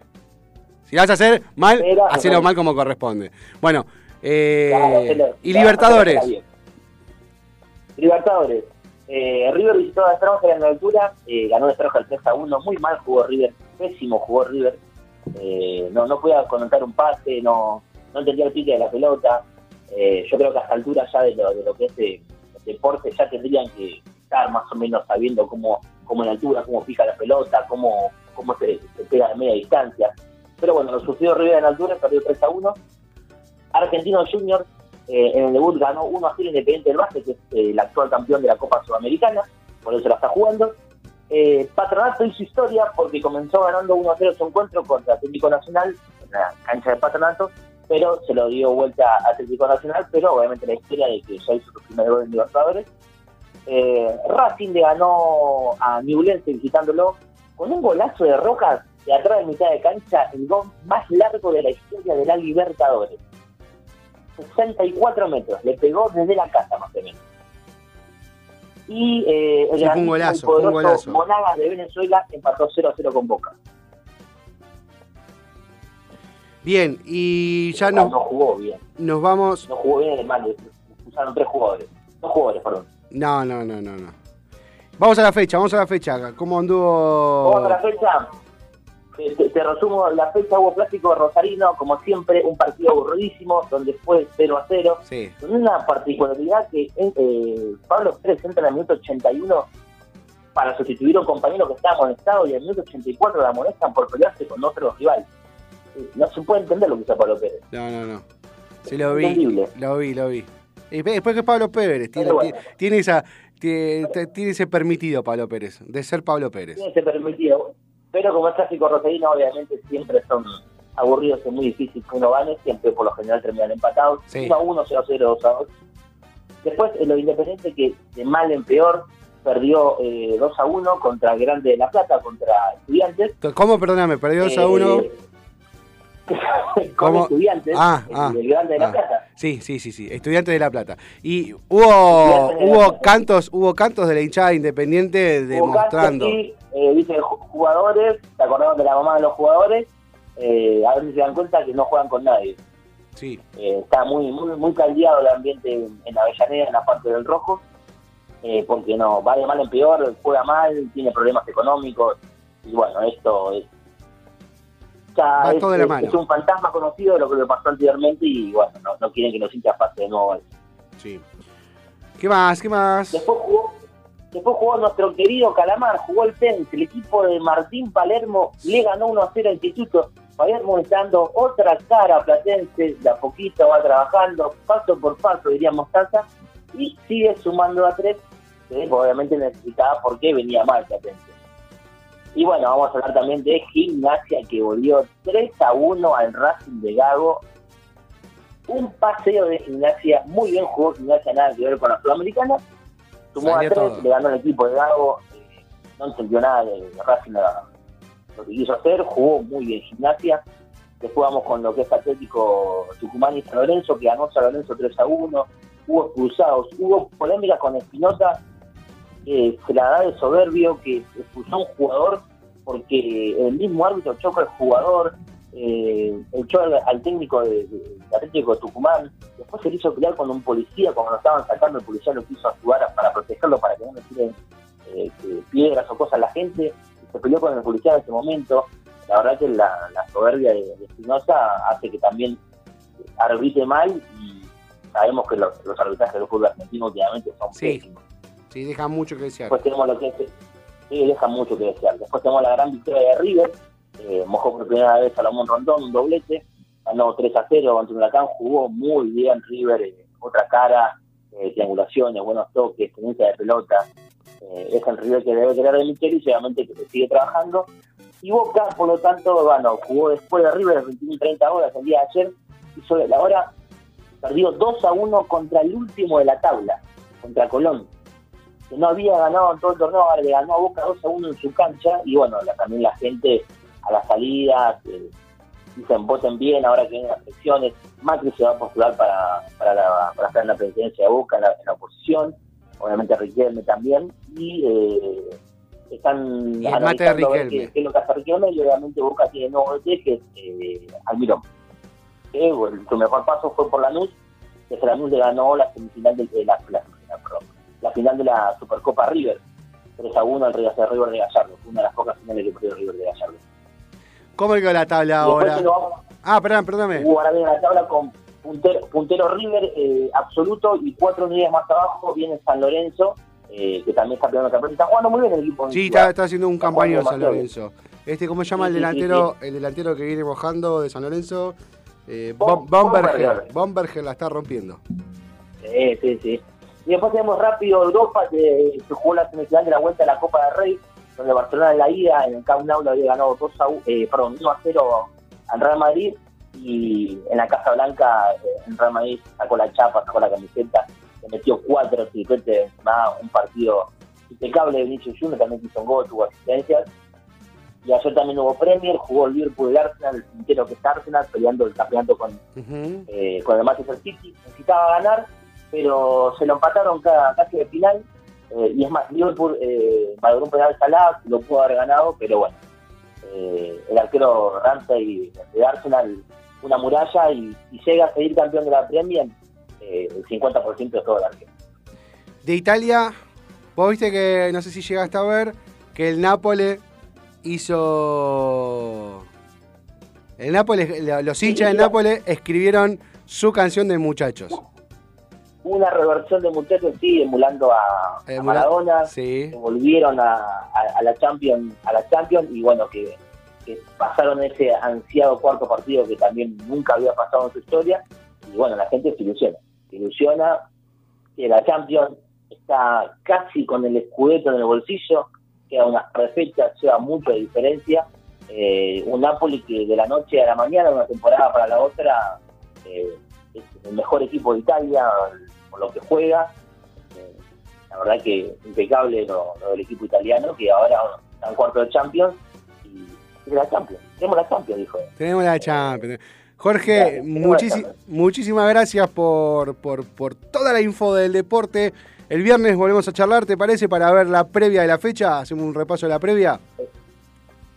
Speaker 1: Si lo vas a hacer mal,
Speaker 7: Pero-
Speaker 1: hacelo mal como corresponde. Bueno, eh,
Speaker 7: Claro,
Speaker 1: y
Speaker 7: claro,
Speaker 1: Libertadores.
Speaker 7: Libertadores. Eh, River visitó a Stranger en la altura, eh, ganó Stranger 3 a 1, muy mal jugó River, pésimo jugó River, eh, no, no podía conectar un pase, no, no entendía el pique de la pelota, Eh, yo creo que a esta altura ya de lo, de lo que es eh, deporte ya tendrían que estar más o menos sabiendo cómo, cómo en altura, cómo pica la pelota, cómo, cómo se, pega de media distancia. Pero bueno, lo sufrió River en altura, perdió 3 a 1. Argentino Junior eh, en el debut ganó 1 a 0 Independiente del Valle, que es eh, el actual campeón de la Copa Sudamericana, por eso la está jugando. Eh, Patronato hizo historia porque comenzó ganando 1 a 0 su encuentro contra Atlético Nacional en la cancha de Patronato, pero se lo dio vuelta a Atlético Nacional, pero obviamente la historia de que ya hizo su primer gol en Libertadores. Eh, Racing le ganó a Newlense visitándolo con un golazo de Rojas de atrás de mitad de cancha, el gol más largo de la historia de la Libertadores. 64 metros, le pegó desde la casa más o menos. Y eh, el
Speaker 1: Sí, un golazo, un
Speaker 7: poderoso
Speaker 1: golazo.
Speaker 7: Monagas de Venezuela empató 0 a 0 con Boca.
Speaker 1: Bien, y ya
Speaker 7: no, no jugó bien,
Speaker 1: nos vamos.
Speaker 7: no jugó bien, le usaron tres jugadores, dos jugadores, perdón.
Speaker 1: No, no, no, no, no. Vamos a la fecha, vamos a la fecha. ¿Cómo anduvo?
Speaker 7: Vamos a la fecha. Te, resumo la fecha hubo clásico de Rosarino, como siempre, un partido aburridísimo, donde fue 0 a 0.
Speaker 1: Sí.
Speaker 7: Con una particularidad que eh, Pablo Pérez entra en el minuto 81 para sustituir a un compañero que estaba amonestado y en el minuto 84 la amonestan por pelearse con otro rival. Eh, No se puede entender lo que hizo Pablo Pérez.
Speaker 1: No, no, no. Sí, lo vi.
Speaker 7: Entendible.
Speaker 1: Lo vi, lo vi. Después que Pablo Pérez tiene,
Speaker 7: bueno.
Speaker 1: tiene- esa, tiene, tiene ese permitido Pablo Pérez, de ser Pablo Pérez.
Speaker 7: Tiene ese permitido. Pero como es clásico Rosarino, obviamente siempre son aburridos y muy difícil que uno gane. Siempre por lo general terminan empatados.
Speaker 1: Sí.
Speaker 7: 1 a 1, 0 a 0, 2 a 2. Después, en lo independiente, que de mal en peor, perdió eh, 2 a 1 contra Grande de la Plata, contra Estudiantes.
Speaker 1: ¿Cómo? Perdóname, perdió 2 a
Speaker 7: Eh,
Speaker 1: 1.
Speaker 7: con
Speaker 1: ¿Cómo?
Speaker 7: estudiantes
Speaker 1: Ah, ah,
Speaker 7: Grande de la
Speaker 1: ah.
Speaker 7: Plata.
Speaker 1: Sí, sí, sí, sí, Estudiantes de La Plata. Y hubo,
Speaker 7: Estudiantes
Speaker 1: hubo
Speaker 7: Plata.
Speaker 1: cantos, hubo cantos de la hinchada independiente
Speaker 7: Hubo
Speaker 1: demostrando.
Speaker 7: sí, eh, dice ju- jugadores, te acordamos de la mamá de los jugadores, eh, a ver si se dan cuenta que no juegan con nadie.
Speaker 1: Sí,
Speaker 7: Eh, está muy, muy, muy caldeado el ambiente en, en Avellaneda, en la parte del rojo, eh, porque no, va de mal en peor, juega mal, tiene problemas económicos, y bueno, esto es, es,
Speaker 1: todo de la
Speaker 7: es-
Speaker 1: mano.
Speaker 7: es un fantasma conocido de lo que le pasó anteriormente y bueno, no, no quieren que los hinchas pase de nuevo eso.
Speaker 1: sí. ¿Qué más? ¿Qué más?
Speaker 7: Después jugó, después jugó nuestro querido Calamar, jugó el tenis, el equipo de Martín Palermo le ganó 1 a 0 al Instituto. Palermo está dando otra cara a Platense, de a poquito va trabajando, paso por paso diríamos Tata, y sigue sumando a tres, que obviamente necesitaba porque venía mal Platense. Y bueno, vamos a hablar también de Gimnasia, que volvió 3 a 1 al Racing de Gago. Un paseo de Gimnasia, muy bien jugó Gimnasia, nada que ver con la Sudamericana. Sumó
Speaker 1: Salió
Speaker 7: a tres,
Speaker 1: todo.
Speaker 7: le ganó el equipo de Gago, eh, no entendió nada de Racing, nada, lo que quiso hacer, jugó muy bien Gimnasia. Después vamos con lo que es Atlético Tucumán y San Lorenzo, que ganó San Lorenzo 3 a 1. Hubo expulsados, hubo polémica con Espinosa, que se la da de soberbio, que expulsó a un jugador porque el mismo árbitro choca al jugador, eh, echó al, al técnico de, de- de Atlético de Tucumán, después se le hizo pelear con un policía, cuando lo estaban sacando, el policía lo quiso ayudar a- para protegerlo, para que no le tiren eh, piedras o cosas a la gente, se peleó con el policía en ese momento. La verdad que la, la soberbia de de Espinosa hace que también arbitre mal y sabemos que los, los arbitrajes del fútbol argentino últimamente son
Speaker 1: Sí.
Speaker 7: pésimos.
Speaker 1: Sí, deja mucho que desear.
Speaker 7: Después tenemos lo que es, sí, deja mucho que desear. Después tenemos la gran victoria de River, eh, mojó por primera vez Salomón Rondón, un doblete, ganó 3 a 0 ante Huracán, jugó muy bien River, eh, otra cara, eh, triangulaciones, buenos toques, tenencia de pelota. Es el River que debe querer de Micheli y obviamente que se sigue trabajando. Y Boca, por lo tanto, bueno, jugó después de River 21 y 30 horas el día de ayer, hizo la hora, perdió 2 a 1 contra el último de la tabla, contra Colón que no había ganado en todo el torneo, ahora le ganó a Boca 2 a 1 en su cancha, y bueno, la- también la gente a las salidas, eh, dicen voten bien, ahora que vienen las elecciones, Macri se va a postular para, para, la- para estar en la presidencia de Boca, en la, en la oposición, obviamente Riquelme también, y eh, están
Speaker 1: Y
Speaker 7: analizando ver qué, qué es lo que hace Riquelme, y obviamente Boca tiene nuevo DT, que es eh, Almirón. Que, bueno, su mejor paso fue por Lanús, que Lanús le ganó la semifinal de, de la, la- la- la final de la Supercopa River, 3 a 1 al River de River de Gallardo, una de las pocas finales que perdió River de Gallardo.
Speaker 1: ¿Cómo quedó la tabla ahora?
Speaker 7: vamos-
Speaker 1: Ah, perdón, perdóname.
Speaker 7: Hubo ahora viene la tabla con puntero, puntero River eh, absoluto y cuatro unidades más abajo viene San Lorenzo, eh, que también está peleando el campeón. Está jugando muy bien el equipo.
Speaker 1: Sí, está, está haciendo un
Speaker 7: jugando
Speaker 1: San Lorenzo. Este, ¿cómo se llama
Speaker 7: Sí,
Speaker 1: el
Speaker 7: sí, sí,
Speaker 1: delantero? El delantero que viene mojando de San Lorenzo. Eh,
Speaker 7: Bom-
Speaker 1: Bom- Bomberger.
Speaker 7: Bomberger.
Speaker 1: Bomberger la está rompiendo.
Speaker 7: Sí, sí, sí. Y después tenemos rápido Europa, que se jugó la semifinal de la vuelta de la Copa del Rey, donde Barcelona en la ida, en el Camp Nou, le había ganado 2 a 1, eh, perdón, 1 a 0 al Real Madrid, y en la Casa Blanca, eh, el Real Madrid sacó la chapa, sacó la camiseta, le metió cuatro tripetes, nada, un partido impecable de Vinicius Junior, también hizo un gol, tuvo asistencias. Y ayer también hubo Premier, jugó el Liverpool el Arsenal, el puntero que está Arsenal, peleando el campeonato con eh, con el Manchester City, necesitaba ganar, pero se lo empataron ca- casi de final, eh, y es más, Liverpool eh, valoró un penal Salah, lo pudo haber ganado, pero bueno, eh, el arquero Ramsey de Arsenal, una muralla, y, y llega a seguir campeón de la Premier, eh, el 50% de todo el arquero.
Speaker 1: De Italia, vos viste que, no sé si llegaste a ver, que el Nápoles hizo... El Nápoles, los hinchas del Nápoles escribieron su canción de muchachos.
Speaker 7: Una reversión de muchachos, sí, emulando a, Maradona,
Speaker 1: Sí.
Speaker 7: que volvieron a, a- a la Champions a la Champions y bueno que, que pasaron ese ansiado cuarto partido que también nunca había pasado en su historia y bueno la gente se ilusiona se ilusiona que la Champions está casi con el escudeto en el bolsillo queda unas tres fechas lleva mucho de diferencia Eh, un Napoli que de la noche a la mañana una temporada para la otra eh, es el mejor equipo de Italia por lo que juega Eh, la verdad que impecable lo, lo del equipo italiano, que ahora está en cuarto de Champions y la Champions. Tenemos la Champions, dijo.
Speaker 1: Tenemos la Champions. Jorge, muchísimas gracias por, por, por toda la info del deporte. El viernes volvemos a charlar, ¿te parece? Para ver la previa de la fecha. Hacemos un repaso de la previa.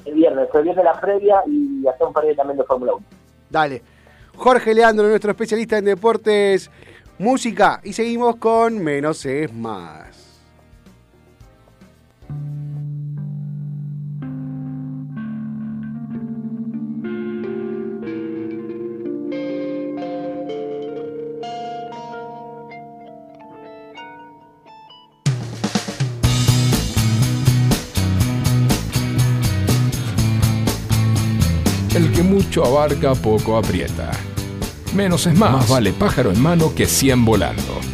Speaker 7: El viernes, el viernes la previa y hacer un par también de Fórmula 1.
Speaker 1: Dale. Jorge Leandro, nuestro especialista en deportes, música. Y seguimos con Menos es más.
Speaker 4: El que mucho abarca, poco aprieta. Menos es más. Más vale pájaro en mano que cien volando.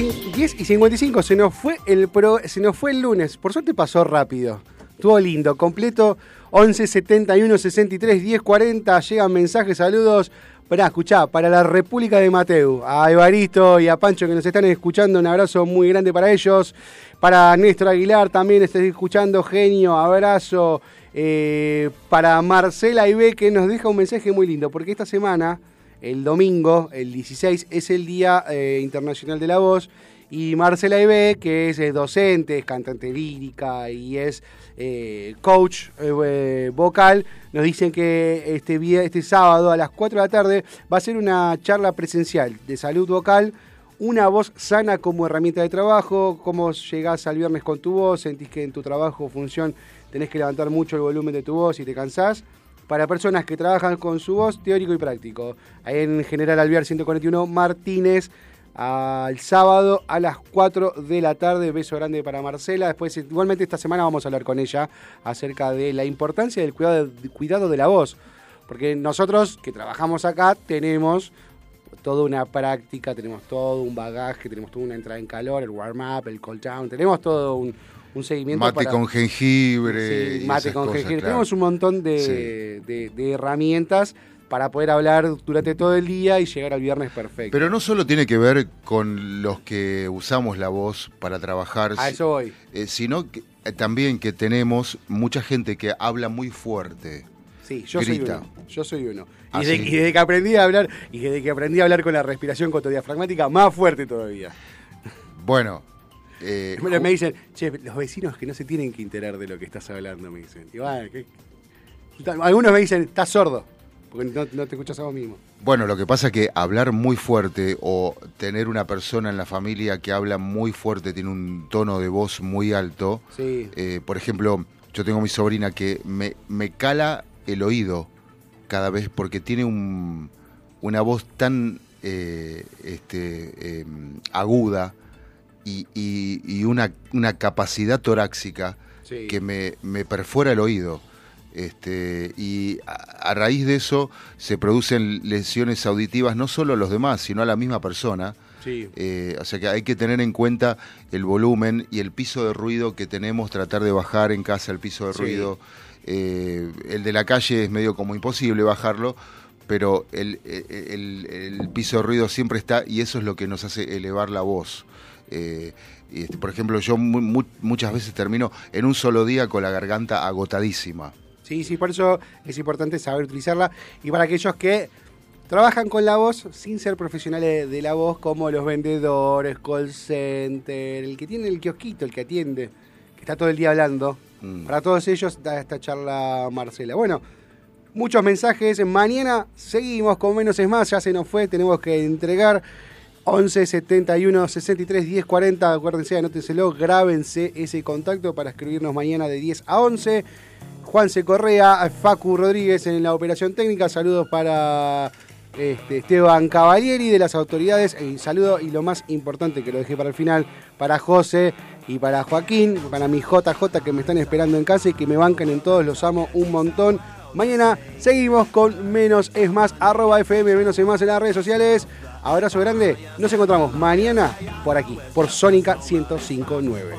Speaker 1: 10 y 55, se nos fue el pro, se nos fue el lunes. Por suerte pasó rápido. Estuvo lindo, completo 11 71 63 10 40. Llegan mensajes, saludos. Pará, escuchá, para la República de Mateu, a Evaristo y a Pancho que nos están escuchando, un abrazo muy grande para ellos. Para Néstor Aguilar también estoy escuchando, genio, abrazo. Eh, para Marcela Ibe que nos deja un mensaje muy lindo, porque esta semana el domingo, el 16, es el Día eh, Internacional de la Voz. Y Marcela Ibe, que es eh, docente, es cantante lírica y es eh, coach vocal, nos dicen que este, vía- este sábado a las 4 de la tarde va a ser una charla presencial de salud vocal. Una voz sana como herramienta de trabajo, cómo llegás al viernes con tu voz, sentís que en tu trabajo función tenés que levantar mucho el volumen de tu voz y te cansás para personas que trabajan con su voz teórico y práctico. Ahí en General Alvear 141 Martínez, al sábado a las 4 de la tarde. Beso grande para Marcela. Después, igualmente esta semana vamos a hablar con ella acerca de la importancia del cuidado, cuidado de la voz. Porque nosotros que trabajamos acá tenemos toda una práctica, tenemos todo un bagaje, tenemos toda una entrada en calor, el warm-up, el cool down, tenemos todo un, un seguimiento.
Speaker 2: Mate
Speaker 1: para-
Speaker 2: con jengibre.
Speaker 1: Sí, mate con
Speaker 2: cosas,
Speaker 1: jengibre.
Speaker 2: claro.
Speaker 1: Tenemos un montón de,
Speaker 2: Sí.
Speaker 1: de- de herramientas para poder hablar durante todo el día y llegar al viernes perfecto.
Speaker 2: Pero no solo tiene que ver con los que usamos la voz para trabajar,
Speaker 1: a eso voy.
Speaker 2: eh, sino que, eh, también que tenemos mucha gente que habla muy fuerte.
Speaker 1: Sí, yo
Speaker 2: Grita.
Speaker 1: soy uno. Yo soy uno. Y,
Speaker 2: Ah,
Speaker 1: de-
Speaker 2: sí.
Speaker 1: y desde que aprendí a hablar, y desde que aprendí a hablar con la respiración cotodiafragmática, más fuerte todavía.
Speaker 2: Bueno, eh,
Speaker 1: me dicen, che, los vecinos que no se tienen que enterar de lo que estás hablando, me dicen. Y bueno, ¿qué? Algunos me dicen, estás sordo, porque no, no te escuchas a vos mismo.
Speaker 2: bueno, lo que pasa es que hablar muy fuerte o tener una persona en la familia que habla muy fuerte, tiene un tono de voz muy alto.
Speaker 1: Sí.
Speaker 2: eh, por ejemplo, yo tengo mi sobrina que me, me cala el oído cada vez porque tiene un, una voz tan eh, este, eh, aguda y, y- y una, una capacidad torácica
Speaker 1: Sí.
Speaker 2: que me, me perfora el oído. Este, y a, a raíz de eso se producen lesiones auditivas no solo a los demás, sino a la misma persona.
Speaker 1: Sí.
Speaker 2: Eh, o sea que hay que tener en cuenta el volumen y el piso de ruido que tenemos, tratar de bajar en casa el piso de
Speaker 1: Sí.
Speaker 2: ruido. Eh, el de la calle es medio como imposible bajarlo, pero el, el- el- el piso de ruido siempre está y eso es lo que nos hace elevar la voz. Eh, y, este, por ejemplo, yo mu- mu- muchas veces termino en un solo día con la garganta agotadísima.
Speaker 1: Sí, sí, por eso es importante saber utilizarla. Y para aquellos que trabajan con la voz sin ser profesionales de la voz, como los vendedores, call center, el que tiene el kiosquito, el que atiende, que está todo el día hablando.
Speaker 2: Mm.
Speaker 1: Para todos ellos da esta charla Marcela. Bueno, muchos mensajes. Mañana seguimos con Menos es Más. Ya se nos fue, tenemos que entregar. 11 71 63 10 40. Acuérdense, anótenselo, grábense ese contacto para escribirnos mañana de 10 a 11. Juanse Correa, Facu Rodríguez en la operación técnica. Saludos para este, Esteban Cavalieri de las autoridades. Y saludo, y lo más importante que lo dejé para el final, para José y para Joaquín, para mi JJ que me están esperando en casa y que me bancan en todos. Los amo un montón. Mañana seguimos con Menos es Más, arroba FM Menos es Más en las redes sociales. Abrazo grande. Nos encontramos mañana por aquí, por Sónica 1059.